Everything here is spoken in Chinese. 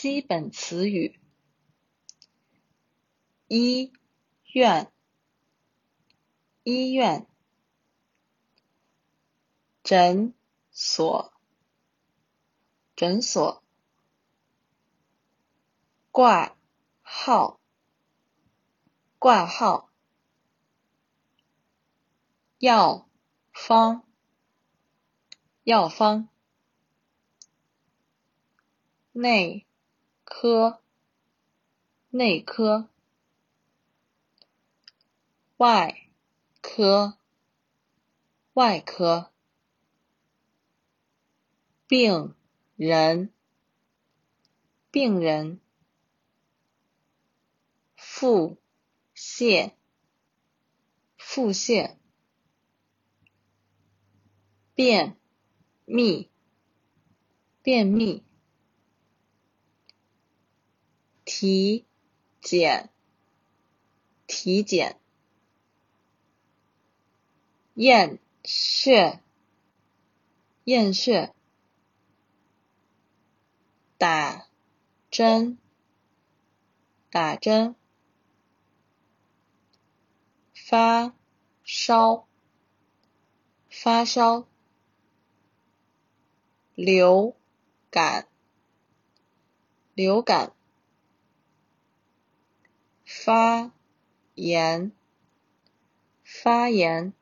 基本词语：医院、医院、诊所、诊所、挂号、挂号、药方、药方、内。科、内科、外科、外科、病人、病人、腹泻、腹泻、便秘、便秘。体检、体检、验血、验血、打针、打针、发烧、发烧、流感、流感。发言，发言。